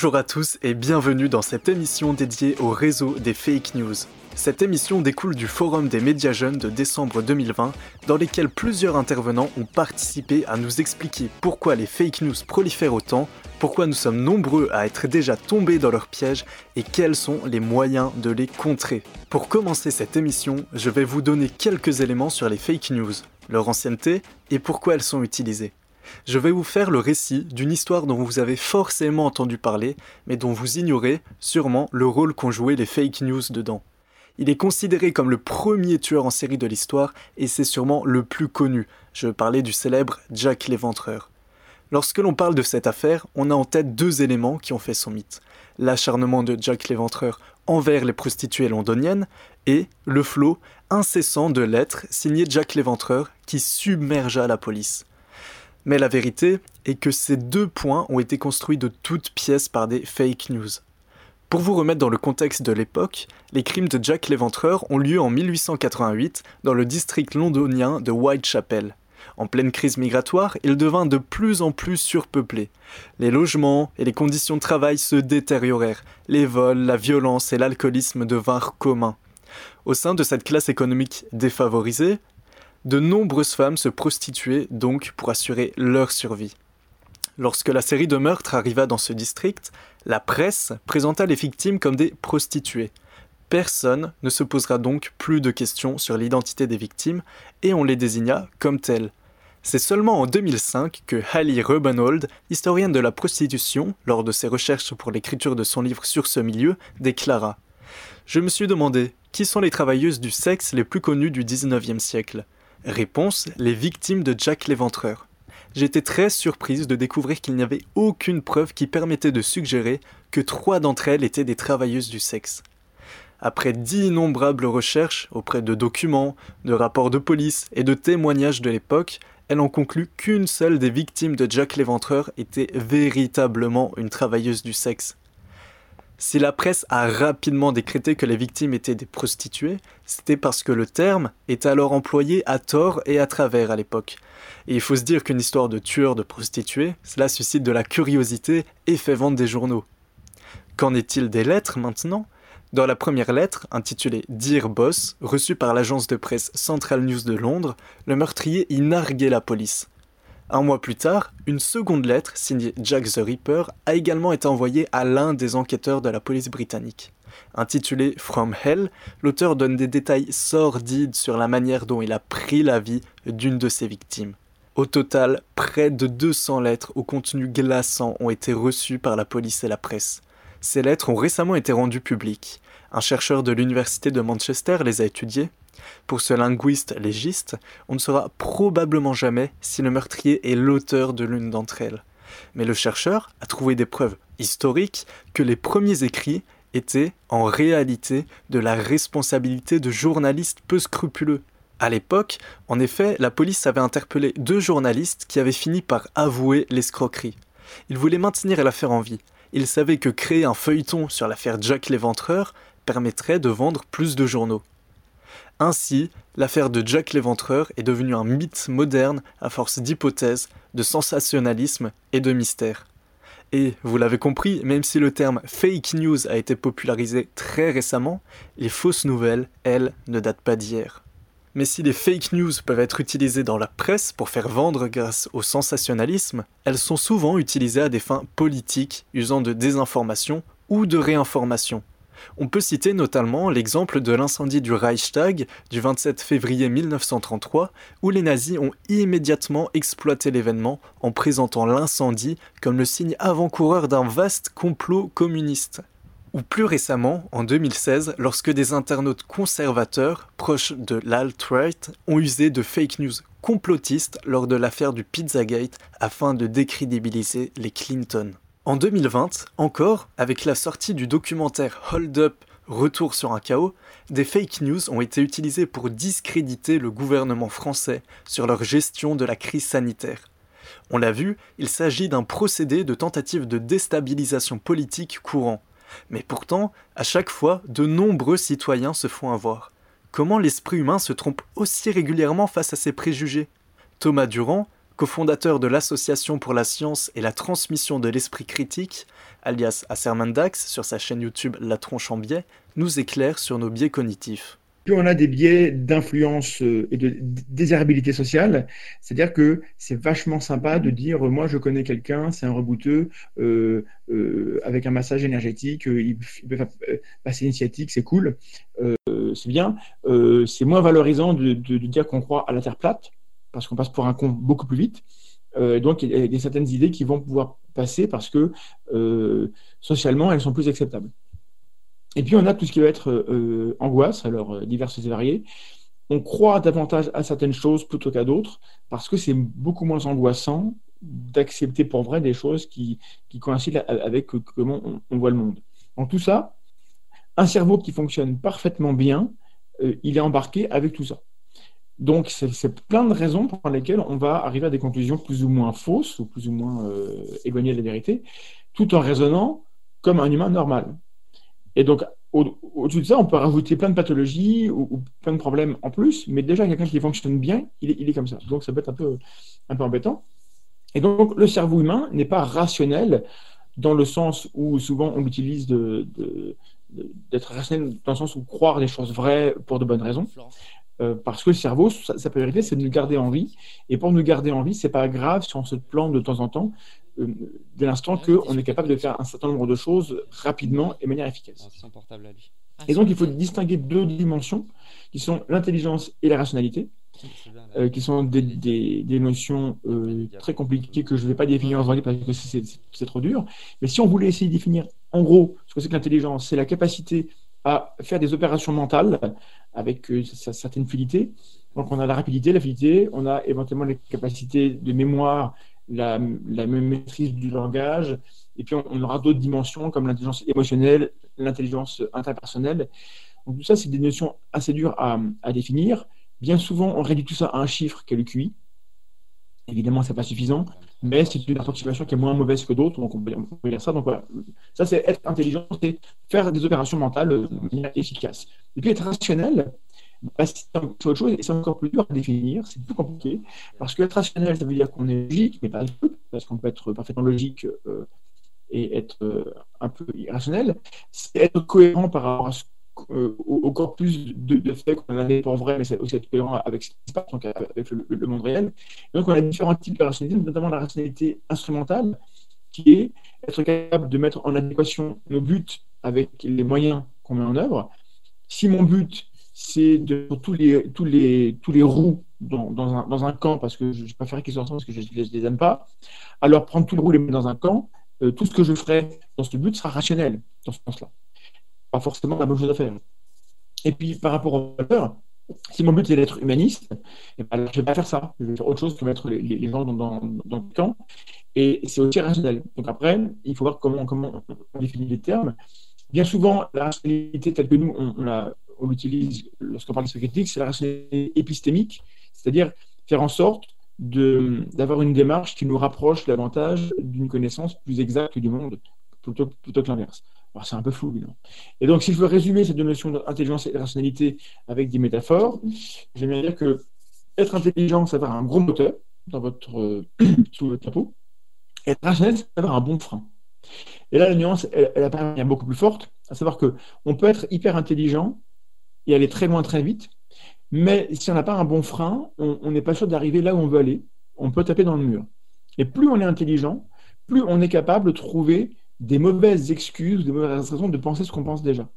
Bonjour à tous et bienvenue dans cette émission dédiée au réseau des fake news. Cette émission découle du Forum des médias jeunes de décembre 2020, dans lesquels plusieurs intervenants ont participé à nous expliquer pourquoi les fake news prolifèrent autant, pourquoi nous sommes nombreux à être déjà tombés dans leur piège et quels sont les moyens de les contrer. Pour commencer cette émission, je vais vous donner quelques éléments sur les fake news, leur ancienneté et pourquoi elles sont utilisées je vais vous faire le récit d'une histoire dont vous avez forcément entendu parler, mais dont vous ignorez sûrement le rôle qu'ont joué les fake news dedans. Il est considéré comme le premier tueur en série de l'histoire et c'est sûrement le plus connu. Je parlais du célèbre Jack l'Éventreur. Lorsque l'on parle de cette affaire, on a en tête deux éléments qui ont fait son mythe. L'acharnement de Jack l'Éventreur envers les prostituées londoniennes et le flot incessant de lettres signées Jack l'Éventreur qui submergea la police. Mais la vérité est que ces deux points ont été construits de toutes pièces par des fake news. Pour vous remettre dans le contexte de l'époque, les crimes de Jack l'Éventreur ont lieu en 1888 dans le district londonien de Whitechapel. En pleine crise migratoire, il devint de plus en plus surpeuplé. Les logements et les conditions de travail se détériorèrent, les vols, la violence et l'alcoolisme devinrent communs. Au sein de cette classe économique défavorisée, de nombreuses femmes se prostituaient donc pour assurer leur survie. Lorsque la série de meurtres arriva dans ce district, la presse présenta les victimes comme des prostituées. Personne ne se posera donc plus de questions sur l'identité des victimes et on les désigna comme telles. C'est seulement en 2005 que Hallie Rubenold, historienne de la prostitution, lors de ses recherches pour l'écriture de son livre sur ce milieu, déclara Je me suis demandé qui sont les travailleuses du sexe les plus connues du 19e siècle? Réponse les victimes de Jack l'Éventreur. J'étais très surprise de découvrir qu'il n'y avait aucune preuve qui permettait de suggérer que trois d'entre elles étaient des travailleuses du sexe. Après d'innombrables recherches auprès de documents, de rapports de police et de témoignages de l'époque, elle en conclut qu'une seule des victimes de Jack l'Éventreur était véritablement une travailleuse du sexe. Si la presse a rapidement décrété que les victimes étaient des prostituées, c'était parce que le terme est alors employé à tort et à travers à l'époque. Et il faut se dire qu'une histoire de tueur de prostituées, cela suscite de la curiosité et fait vendre des journaux. Qu'en est-il des lettres maintenant? Dans la première lettre, intitulée Dear Boss, reçue par l'agence de presse Central News de Londres, le meurtrier y narguait la police. Un mois plus tard, une seconde lettre, signée Jack the Ripper, a également été envoyée à l'un des enquêteurs de la police britannique. Intitulé From Hell, l'auteur donne des détails sordides sur la manière dont il a pris la vie d'une de ses victimes. Au total, près de 200 lettres au contenu glaçant ont été reçues par la police et la presse. Ces lettres ont récemment été rendues publiques. Un chercheur de l'université de Manchester les a étudiées pour ce linguiste légiste, on ne saura probablement jamais si le meurtrier est l'auteur de l'une d'entre elles. Mais le chercheur a trouvé des preuves historiques que les premiers écrits étaient en réalité de la responsabilité de journalistes peu scrupuleux. À l'époque, en effet, la police avait interpellé deux journalistes qui avaient fini par avouer l'escroquerie. Ils voulaient maintenir l'affaire en vie. Ils savaient que créer un feuilleton sur l'affaire Jack l'Éventreur permettrait de vendre plus de journaux. Ainsi, l'affaire de Jack l'Éventreur est devenue un mythe moderne à force d'hypothèses, de sensationnalisme et de mystère. Et, vous l'avez compris, même si le terme fake news a été popularisé très récemment, les fausses nouvelles, elles, ne datent pas d'hier. Mais si les fake news peuvent être utilisées dans la presse pour faire vendre grâce au sensationnalisme, elles sont souvent utilisées à des fins politiques, usant de désinformation ou de réinformation. On peut citer notamment l'exemple de l'incendie du Reichstag du 27 février 1933, où les nazis ont immédiatement exploité l'événement en présentant l'incendie comme le signe avant-coureur d'un vaste complot communiste. Ou plus récemment, en 2016, lorsque des internautes conservateurs, proches de l'alt-right, ont usé de fake news complotistes lors de l'affaire du Pizzagate afin de décrédibiliser les Clinton. En 2020, encore, avec la sortie du documentaire Hold Up Retour sur un chaos, des fake news ont été utilisées pour discréditer le gouvernement français sur leur gestion de la crise sanitaire. On l'a vu, il s'agit d'un procédé de tentative de déstabilisation politique courant. Mais pourtant, à chaque fois, de nombreux citoyens se font avoir. Comment l'esprit humain se trompe aussi régulièrement face à ses préjugés? Thomas Durand, cofondateur de l'Association pour la science et la transmission de l'esprit critique, alias Assermandax, sur sa chaîne YouTube La tronche en biais, nous éclaire sur nos biais cognitifs on a des biais d'influence euh, et de désirabilité sociale, c'est-à-dire que c'est vachement sympa de dire moi je connais quelqu'un, c'est un rebouteux, euh, euh, avec un massage énergétique, il, peut passer initiatique, c'est cool, c'est bien. c'est moins valorisant de, dire qu'on croit à la Terre plate, parce qu'on passe pour un con beaucoup plus vite. donc il y a des certaines idées qui vont pouvoir passer parce que socialement elles sont plus acceptables. Et puis on a tout ce qui va être euh, angoisse, alors euh, diverses et variées. On croit davantage à certaines choses plutôt qu'à d'autres parce que c'est beaucoup moins angoissant d'accepter pour vrai des choses qui, coïncident avec comment on, voit le monde. En tout ça, un cerveau qui fonctionne parfaitement bien, euh, il est embarqué avec tout ça. Donc, c'est plein de raisons pour lesquelles on va arriver à des conclusions plus ou moins fausses ou plus ou moins éloignées de la vérité, tout en raisonnant comme un humain normal. Et donc, au-dessus de ça, on peut rajouter plein de pathologies ou, plein de problèmes en plus, mais déjà, quelqu'un qui fonctionne bien, il est, comme ça. Donc, ça peut être un peu, un peu embêtant. Et donc, le cerveau humain n'est pas rationnel dans le sens où souvent on l'utilise d'être rationnel dans le sens où croire des choses vraies pour de bonnes raisons. Euh, parce que le cerveau, sa, sa priorité, c'est de nous garder en vie. Et pour nous garder en vie, c'est pas grave si on se plante de temps en temps, euh, dès l'instant qu'on est capable de faire un certain nombre de choses rapidement et de manière efficace. Et donc, il faut distinguer deux dimensions, qui sont l'intelligence et la rationalité, euh, qui sont des, des, notions très compliquées que je ne vais pas définir en anglais parce que c'est trop dur. Mais si on voulait essayer de définir en gros ce que c'est que l'intelligence, c'est la capacité à faire des opérations mentales avec euh, certaines fluidités. Donc, on a la rapidité, la fluidité, on a éventuellement les capacités de mémoire, la, la maîtrise du langage, et puis on, aura d'autres dimensions comme l'intelligence émotionnelle, l'intelligence interpersonnelle. Donc, tout ça, c'est des notions assez dures à, à, définir. Bien souvent, on réduit tout ça à un chiffre qui est le QI. Évidemment, ce n'est pas suffisant, mais c'est une approximation qui est moins mauvaise que d'autres, donc on peut, dire ça. Donc voilà, ça c'est être intelligent, c'est faire des opérations mentales de manière efficace. Et puis être rationnel, bah, c'est encore plus dur à définir, c'est plus compliqué, parce que être rationnel, ça veut dire qu'on est logique, mais pas tout, parce qu'on peut être parfaitement logique euh, et être euh, un peu irrationnel. C'est être cohérent par rapport à ce euh, au corpus de, de faits qu'on a pour vrai, mais c'est aussi cohérent avec ce qui se passe, donc avec le, monde réel. donc, on a différents types de rationalité, notamment la rationalité instrumentale, qui est être capable de mettre en adéquation nos buts avec les moyens qu'on met en œuvre. Si mon but, c'est de tous les, tous les, tous les roues dans, dans, un, dans un, camp, parce que je, préfère qu'ils soient ensemble, parce que je ne les, aime pas, alors prendre tous les roues et les mettre dans un camp, euh, tout ce que je ferai dans ce but sera rationnel, dans ce sens-là pas forcément la bonne chose à faire. Et puis, par rapport aux valeurs, si mon but est d'être humaniste, eh ben, je ne vais pas faire ça. Je vais faire autre chose que mettre les, gens dans, le camp. Et c'est aussi rationnel. Donc après, il faut voir comment, comment on définit les termes. Bien souvent, la rationalité telle que nous, on, on l'utilise lorsqu'on parle de critique, c'est la rationalité épistémique, c'est-à-dire faire en sorte d'avoir une démarche qui nous rapproche davantage d'une connaissance plus exacte du monde plutôt, plutôt que l'inverse. Alors c'est un peu flou, évidemment. Et donc, si je veux résumer ces deux notions d'intelligence et de rationalité avec des métaphores, j'aimerais dire que être intelligent, c'est avoir un gros moteur dans votre, sous votre capot. Être rationnel, c'est avoir un bon frein. Et là, la nuance, elle, elle apparaît beaucoup plus forte, à savoir qu'on peut être hyper intelligent et aller très loin très vite, mais si on n'a pas un bon frein, on n'est pas sûr d'arriver là où on veut aller. On peut taper dans le mur. Et plus on est intelligent, plus on est capable de trouver des mauvaises excuses, des mauvaises raisons de penser ce qu'on pense déjà.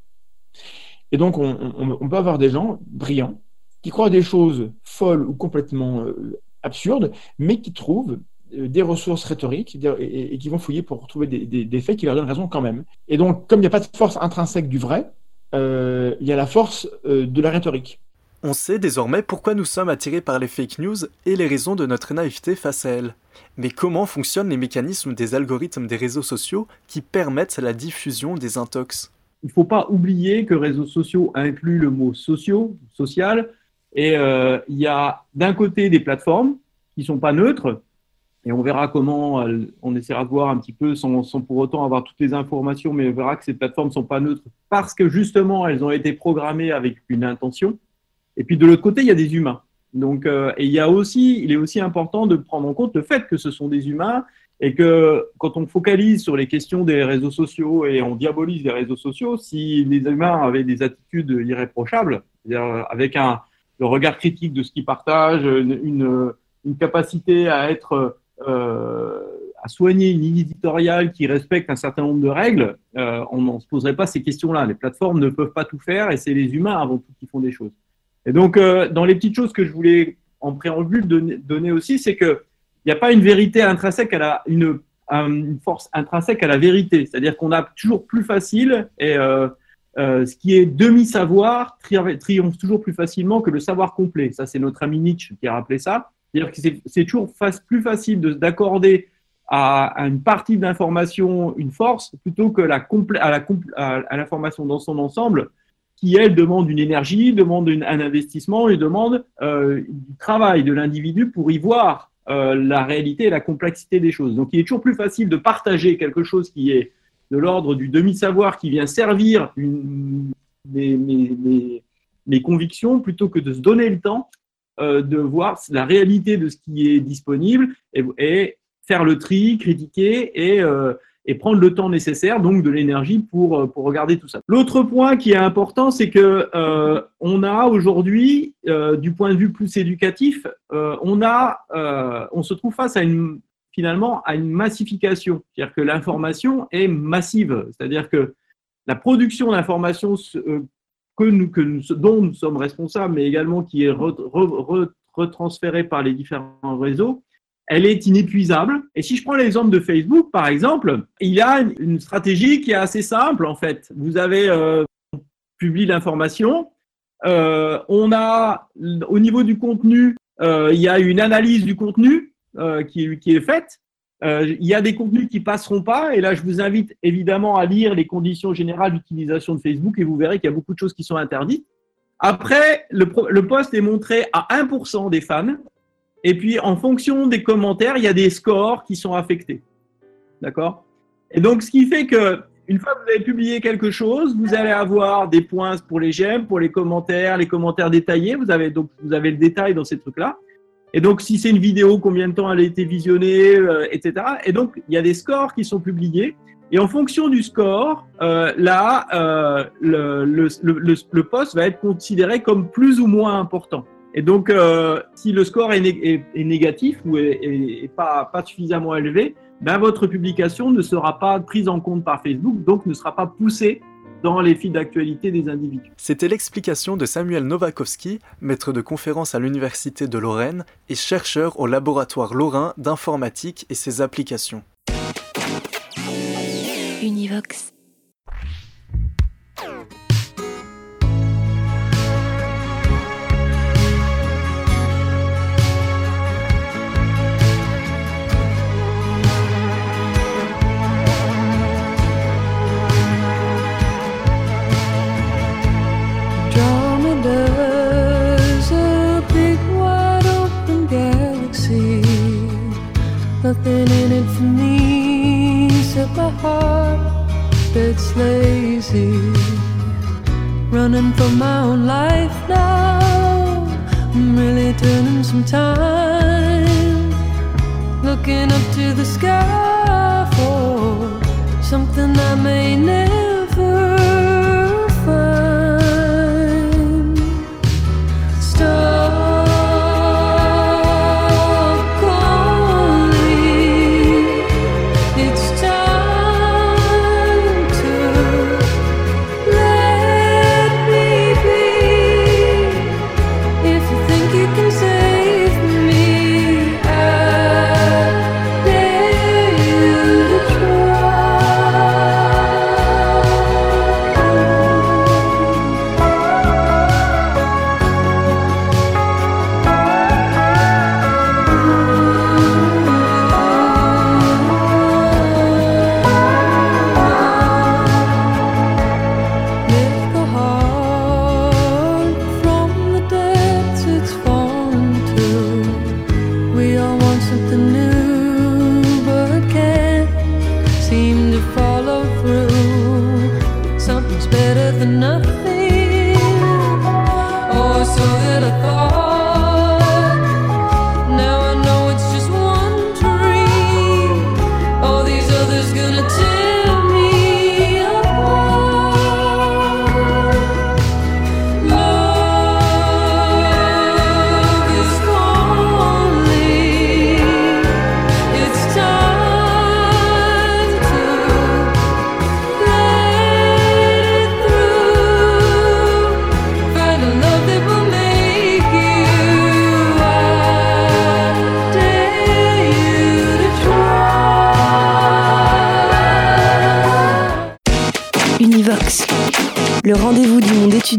Et donc, on, peut avoir des gens brillants qui croient des choses folles ou complètement euh, absurdes, mais qui trouvent euh, des ressources rhétoriques et, qui vont fouiller pour trouver des, faits qui leur donnent raison quand même. Et donc, comme il n'y a pas de force intrinsèque du vrai, euh, il y a la force de la rhétorique. On sait désormais pourquoi nous sommes attirés par les fake news et les raisons de notre naïveté face à elles. Mais comment fonctionnent les mécanismes des algorithmes des réseaux sociaux qui permettent la diffusion des intox? Il ne faut pas oublier que réseaux sociaux inclut le mot sociaux, social, et euh, il y a d'un côté des plateformes qui ne sont pas neutres, et on verra comment, on essaiera de voir un petit peu sans, sans, pour autant avoir toutes les informations, mais on verra que ces plateformes ne sont pas neutres parce que justement elles ont été programmées avec une intention. Et puis de l'autre côté, il y a des humains. Donc, euh, et il y a aussi, il est aussi important de prendre en compte le fait que ce sont des humains et que quand on focalise sur les questions des réseaux sociaux et on diabolise les réseaux sociaux, si les humains avaient des attitudes irréprochables, avec un le regard critique de ce qu'ils partagent, une, capacité à être euh, à soigner une ligne éditoriale qui respecte un certain nombre de règles, euh, on n'en se poserait pas ces questions-là. Les plateformes ne peuvent pas tout faire et c'est les humains avant tout qui font des choses. Et donc, euh, dans les petites choses que je voulais en préambule donner, aussi, c'est qu'il n'y a pas une vérité intrinsèque à la, force intrinsèque à la vérité. C'est-à-dire qu'on a toujours plus facile et euh, euh, ce qui est demi-savoir triomphe toujours plus facilement que le savoir complet. Ça, c'est notre ami Nietzsche qui a rappelé ça. C'est-à-dire que c'est toujours plus facile d'accorder à, à, une partie d'information une force plutôt que la à l'information dans son ensemble qui, elle, demande une énergie, demande un investissement et demande euh, du travail de l'individu pour y voir euh, la réalité et la complexité des choses. Donc, il est toujours plus facile de partager quelque chose qui est de l'ordre du demi-savoir qui vient servir mes, convictions plutôt que de se donner le temps euh, de voir la réalité de ce qui est disponible et, et faire le tri, critiquer et et prendre le temps nécessaire, donc de l'énergie pour, euh, pour regarder tout ça. L'autre point qui est important, c'est que euh, on a aujourd'hui, euh, du point de vue plus éducatif, on a, on se trouve face à une finalement à une massification, c'est-à-dire que l'information est massive, c'est-à-dire que la production d'informations que nous, que nous, dont nous sommes responsables, mais également qui est retransférée par les différents réseaux, elle est inépuisable. Et si je prends l'exemple de Facebook, par exemple, il y a une stratégie qui est assez simple, en fait. Vous avez euh, publié l'information. Euh, on a, au niveau du contenu, euh, il y a une analyse du contenu euh, qui, qui, est faite. Euh, il y a des contenus qui passeront pas. Et là, je vous invite évidemment à lire les conditions générales d'utilisation de Facebook et vous verrez qu'il y a beaucoup de choses qui sont interdites. Après, le, le post est montré à 1% des fans et puis, en fonction des commentaires, il y a des scores qui sont affectés. D'accord? Et donc, ce qui fait que une fois que vous avez publié quelque chose, vous allez avoir des points pour les j'aime, pour les commentaires, les commentaires détaillés. Vous avez donc vous avez le détail dans ces trucs-là. Et donc, si c'est une vidéo, combien de temps elle a été visionnée, euh, etc. Et donc, il y a des scores qui sont publiés. Et en fonction du score, euh, là, euh, le, le, le, poste va être considéré comme plus ou moins important. Et donc, euh, si le score est, négatif ou est, pas, pas, suffisamment élevé, ben votre publication ne sera pas prise en compte par Facebook, donc ne sera pas poussée dans les fils d'actualité des individus. C'était l'explication de Samuel Nowakowski, maître de conférence à l'Université de Lorraine et chercheur au laboratoire lorrain d'informatique et ses applications. Univox. Nothing in it for me except my heart that's lazy. Running for my own life now. I'm really turning some time. Looking up to the sky for something I may never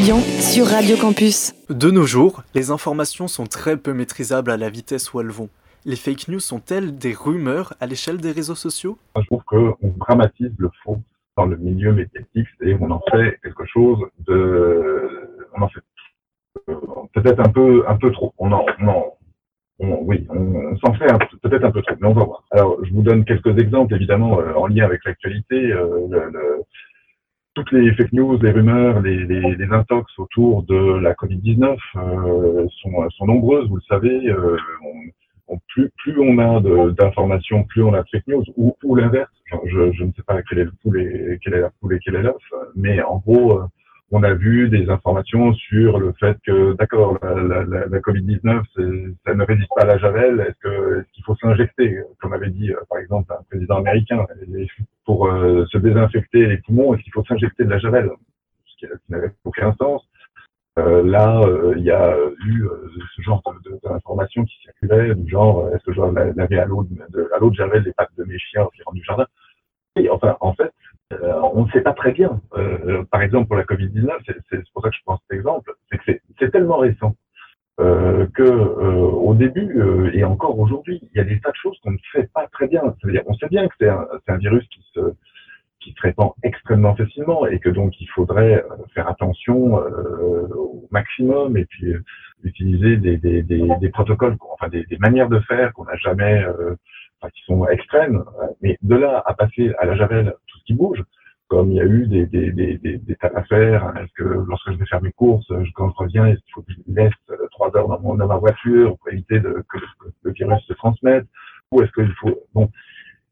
étudiant sur Radio Campus. De nos jours, les informations sont très peu maîtrisables à la vitesse où elles vont. Les fake news sont-elles des rumeurs à l'échelle des réseaux sociaux? Je trouve qu'on dramatise le faux dans le milieu médiatique, c'est-à-dire on en fait quelque chose de, on en fait euh, peut-être un peu, un peu trop. On en, on en- on- oui, on, on s'en fait peut-être un peu trop, mais on va voir. Alors, je vous donne quelques exemples, évidemment, euh, en lien avec l'actualité. euh, le- le- toutes les fake news, les rumeurs, les, les, les intox autour de la Covid-19 euh, sont, sont nombreuses, vous le savez. euh, on- on- plus, plus on a d'informations, plus on a de fake news, ou, ou l'inverse. Je, je- ne sais pas quel est le poule et quelle est la poule et quel est l'œuf, mais en gros, euh, on a vu des informations sur le fait que, d'accord, la, la, la, la Covid-19, c'est- ça ne résiste pas à la javel. Est-ce est-ce qu'il faut s'injecter, comme avait dit euh, par exemple un président américain, pour euh, se désinfecter les poumons, est-ce qu'il faut s'injecter de la javel? Ce qui, qui n'avait aucun sens. Euh, là, euh, il y a eu ce genre d'informations qui circulaient, du genre, est-ce que je dois la- laver à l'eau de, à l'eau de javel les pattes de mes chiens rentrent du jardin? Et enfin, en fait, euh, on ne sait pas très bien. Euh, par exemple, pour la Covid-19, c'est pour ça que je prends cet exemple, c'est que c'est- tellement récent euh, que euh, au début et encore aujourd'hui, il y a des tas de choses qu'on ne fait pas très bien. C'est-à-dire, on sait bien que c'est un, virus qui se qui se répand extrêmement facilement et que donc il faudrait faire attention au maximum et puis utiliser des, des, protocoles, enfin des, manières de faire qu'on n'a jamais, qui sont extrêmes. Mais de là à passer à la javel tout ce qui bouge, comme il y a eu des, des, des, des, des tas d'affaires, hein, est-ce que lorsque je vais faire mes courses, quand je reviens, est-ce qu'il faut que je laisse euh, trois heures dans, ma voiture pour éviter que, le, virus se transmette, ou est-ce qu'il faut bon,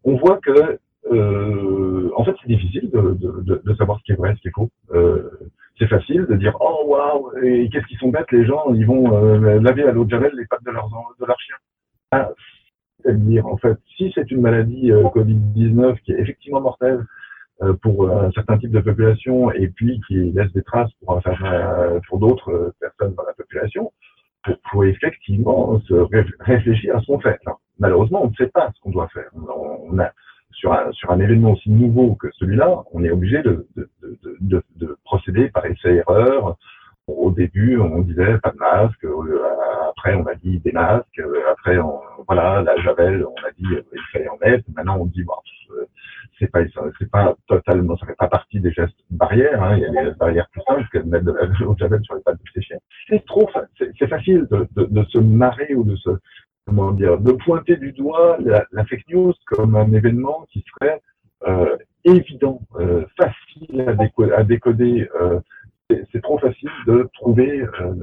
on voit que euh, en fait, c'est difficile de, de, de, savoir ce qui est vrai, ce qui est faux. Euh, c'est facile de dire oh waouh et qu'est-ce qu'ils sont bêtes les gens ils vont euh, laver à l'eau de javel les pattes de leurs de leurs chiens ah, c'est-à-dire en fait si c'est une maladie euh, Covid-19 qui est effectivement mortelle euh, pour euh, un certain type de population et puis qui laisse des traces pour, d'autres personnes dans la population faut, faut effectivement se ré- réfléchir à ce qu'on fait Alors, malheureusement on ne sait pas ce qu'on doit faire on, a sur un, sur un événement aussi nouveau que celui-là, on est obligé de, de, de, de, de procéder par essai-erreur. Au début, on disait pas de masque. Après, on a dit des masques. euh, Après, voilà, la javel, on a dit euh, il fallait en mettre. Maintenant, on dit bon, euh, c'est pas c'est pas totalement, ça fait pas partie des gestes barrières. Hein. Il y a des barrières plus simples que de mettre de la javel sur les pattes de ses. C'est trop, c'est facile de, de, se marrer ou de se comment dire, de pointer du doigt la, fake news comme un événement qui serait évident, facile à, déco à décoder. C'est trop facile de trouver euh,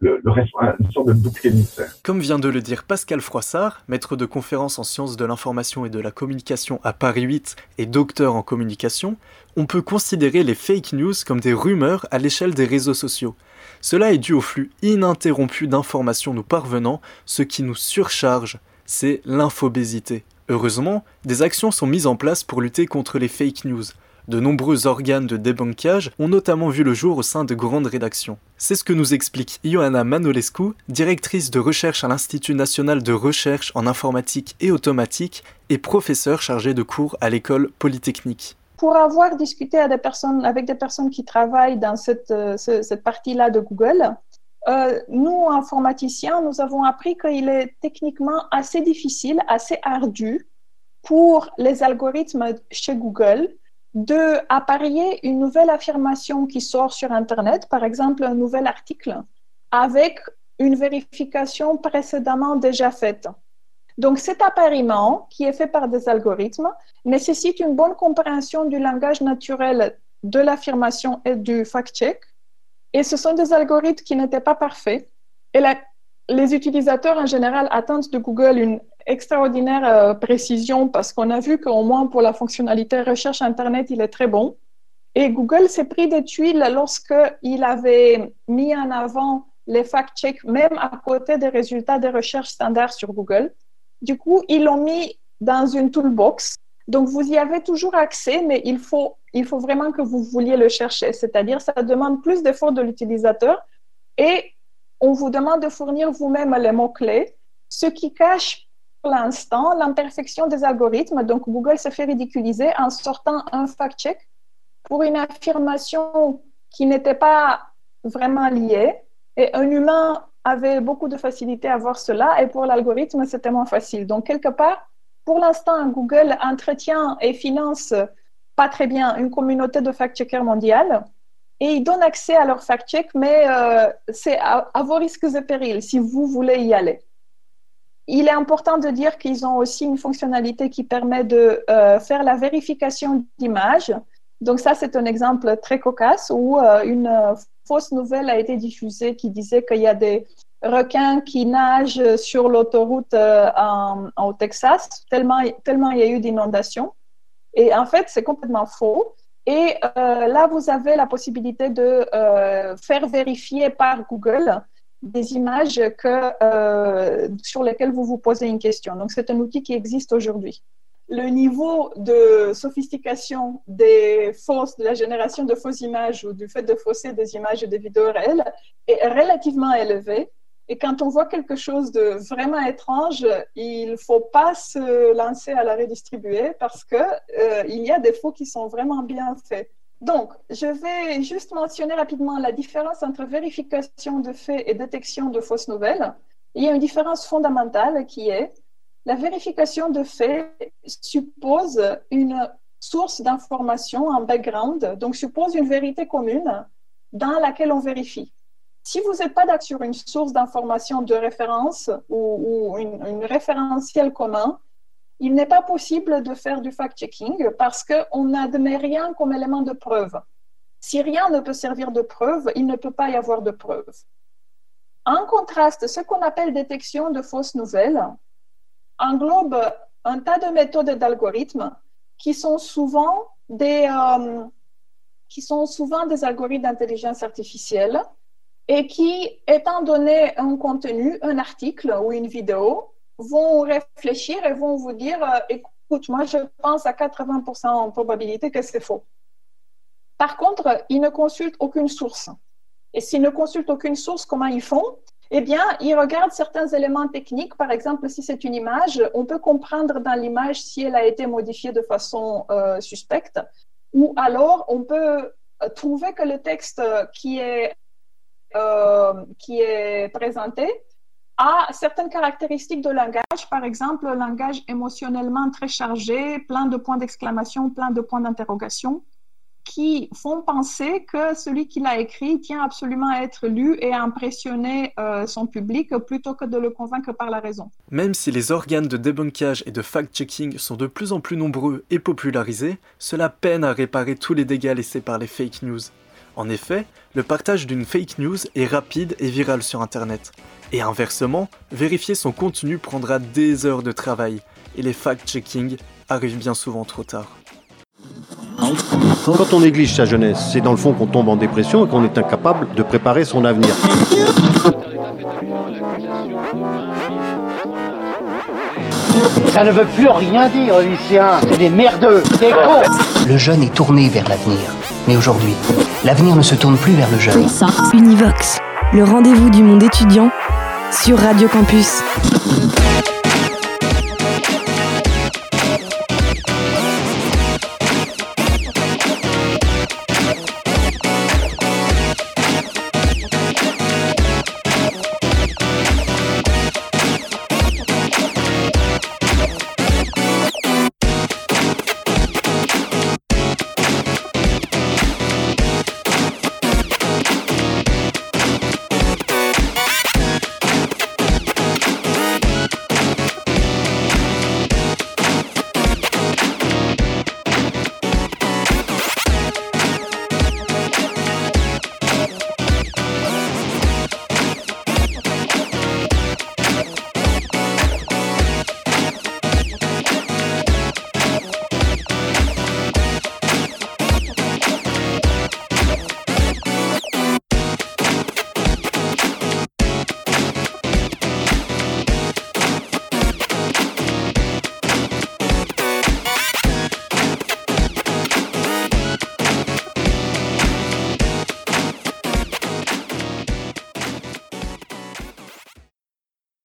le, le, une sorte de bouc émissaire. Comme vient de le dire Pascal Froissart, maître de conférence en sciences de l'information et de la communication à Paris 8 et docteur en communication, on peut considérer les fake news comme des rumeurs à l'échelle des réseaux sociaux. Cela est dû au flux ininterrompu d'informations nous parvenant, ce qui nous surcharge, c'est l'infobésité. Heureusement, des actions sont mises en place pour lutter contre les fake news. De nombreux organes de débunkage ont notamment vu le jour au sein de grandes rédactions. C'est ce que nous explique Ioana Manolescu, directrice de recherche à l'Institut national de recherche en informatique et automatique et professeure chargée de cours à l'école polytechnique pour avoir discuté à des personnes, avec des personnes qui travaillent dans cette, euh, partie-là de Google, euh, nous, informaticiens, nous avons appris qu'il est techniquement assez difficile, assez ardu pour les algorithmes chez Google de apparier une nouvelle affirmation qui sort sur Internet, par exemple un nouvel article, avec une vérification précédemment déjà faite. Donc cet appariement, qui est fait par des algorithmes, nécessite une bonne compréhension du langage naturel de l'affirmation et du fact-check. Et ce sont des algorithmes qui n'étaient pas parfaits. Les utilisateurs en général attendent de Google une extraordinaire euh, précision parce qu'on a vu qu'au moins pour la fonctionnalité recherche Internet, il est très bon. Et Google s'est pris des tuiles lorsqu'il avait mis en avant les fact-checks, même à côté des résultats des recherches standards sur Google. Du coup, ils l'ont mis dans une toolbox. Donc, vous y avez toujours accès, mais il faut, il faut vraiment que vous vouliez le chercher. C'est-à-dire, ça demande plus d'efforts de l'utilisateur et on vous demande de fournir vous-même les mots-clés, ce qui cache pour l'instant l'imperfection des algorithmes. Donc, Google se fait ridiculiser en sortant un fact-check pour une affirmation qui n'était pas vraiment liée. Et un humain avait beaucoup de facilité à voir cela et pour l'algorithme, c'était moins facile. Donc, quelque part, pour l'instant, Google entretient et finance pas très bien une communauté de fact-checkers mondiale et il donne accès à leur fact-check, mais euh, c'est à, vos risques et périls si vous voulez y aller. Il est important de dire qu'ils ont aussi une fonctionnalité qui permet de euh, faire la vérification d'images. Donc ça, c'est un exemple très cocasse où euh, une fausse nouvelle a été diffusée qui disait qu'il y a des requins qui nagent sur l'autoroute au Texas, tellement, tellement il y a eu d'inondations. Et en fait, c'est complètement faux. Et euh, là, vous avez la possibilité de euh, faire vérifier par Google des images que, sur lesquelles vous vous posez une question. Donc, c'est un outil qui existe aujourd'hui le niveau de sophistication des fausses, de la génération de fausses images ou du fait de fausser des images et des vidéos réelles est relativement élevé. Et quand on voit quelque chose de vraiment étrange, il ne faut pas se lancer à la redistribuer parce qu'il euh, il y a des faux qui sont vraiment bien faits. Donc, je vais juste mentionner rapidement la différence entre vérification de faits et détection de fausses nouvelles. Il y a une différence fondamentale qui est la vérification de faits suppose une source d'information en background, donc suppose une vérité commune dans laquelle on vérifie. Si vous n'êtes pas d'accord sur une source d'information de référence ou, une, une, référentiel commun, il n'est pas possible de faire du fact-checking parce qu'on n'admet rien comme élément de preuve. Si rien ne peut servir de preuve, il ne peut pas y avoir de preuve. En contraste, ce qu'on appelle détection de fausses nouvelles, englobe un tas de méthodes et d'algorithmes qui sont souvent des, euh, qui sont souvent des algorithmes d'intelligence artificielle et qui, étant donné un contenu, un article ou une vidéo, vont réfléchir et vont vous dire, euh, écoute, moi je pense à 80% en probabilité que c'est faux. Par contre, ils ne consultent aucune source. Et s'ils ne consultent aucune source, comment ils font? Eh bien, il regarde certains éléments techniques. Par exemple, si c'est une image, on peut comprendre dans l'image si elle a été modifiée de façon euh, suspecte. Ou alors, on peut euh, trouver que le texte qui est, euh, qui est présenté a certaines caractéristiques de langage, par exemple, langage émotionnellement très chargé, plein de points d'exclamation, plein de points d'interrogation. qui font penser que celui qui l'a écrit tient absolument à être lu et à impressionner euh, son public plutôt que de le convaincre par la raison. Même si les organes de débunkage et de fact-checking sont de plus en plus nombreux et popularisés, cela peine à réparer tous les dégâts laissés par les fake news. En effet, le partage d'une fake news est rapide et viral sur Internet. Et inversement, vérifier son contenu prendra des heures de travail, et les fact-checking arrivent bien souvent trop tard. Quand on néglige sa jeunesse, c'est dans le fond qu'on tombe en dépression et qu'on est incapable de préparer son avenir. Ça ne veut plus rien dire, lycéen. C'est des merdeux, des cons. Le jeune est tourné vers l'avenir. Mais aujourd'hui, l'avenir ne se tourne plus vers le jeune. Univox, le rendez-vous du monde étudiant sur Radio Campus.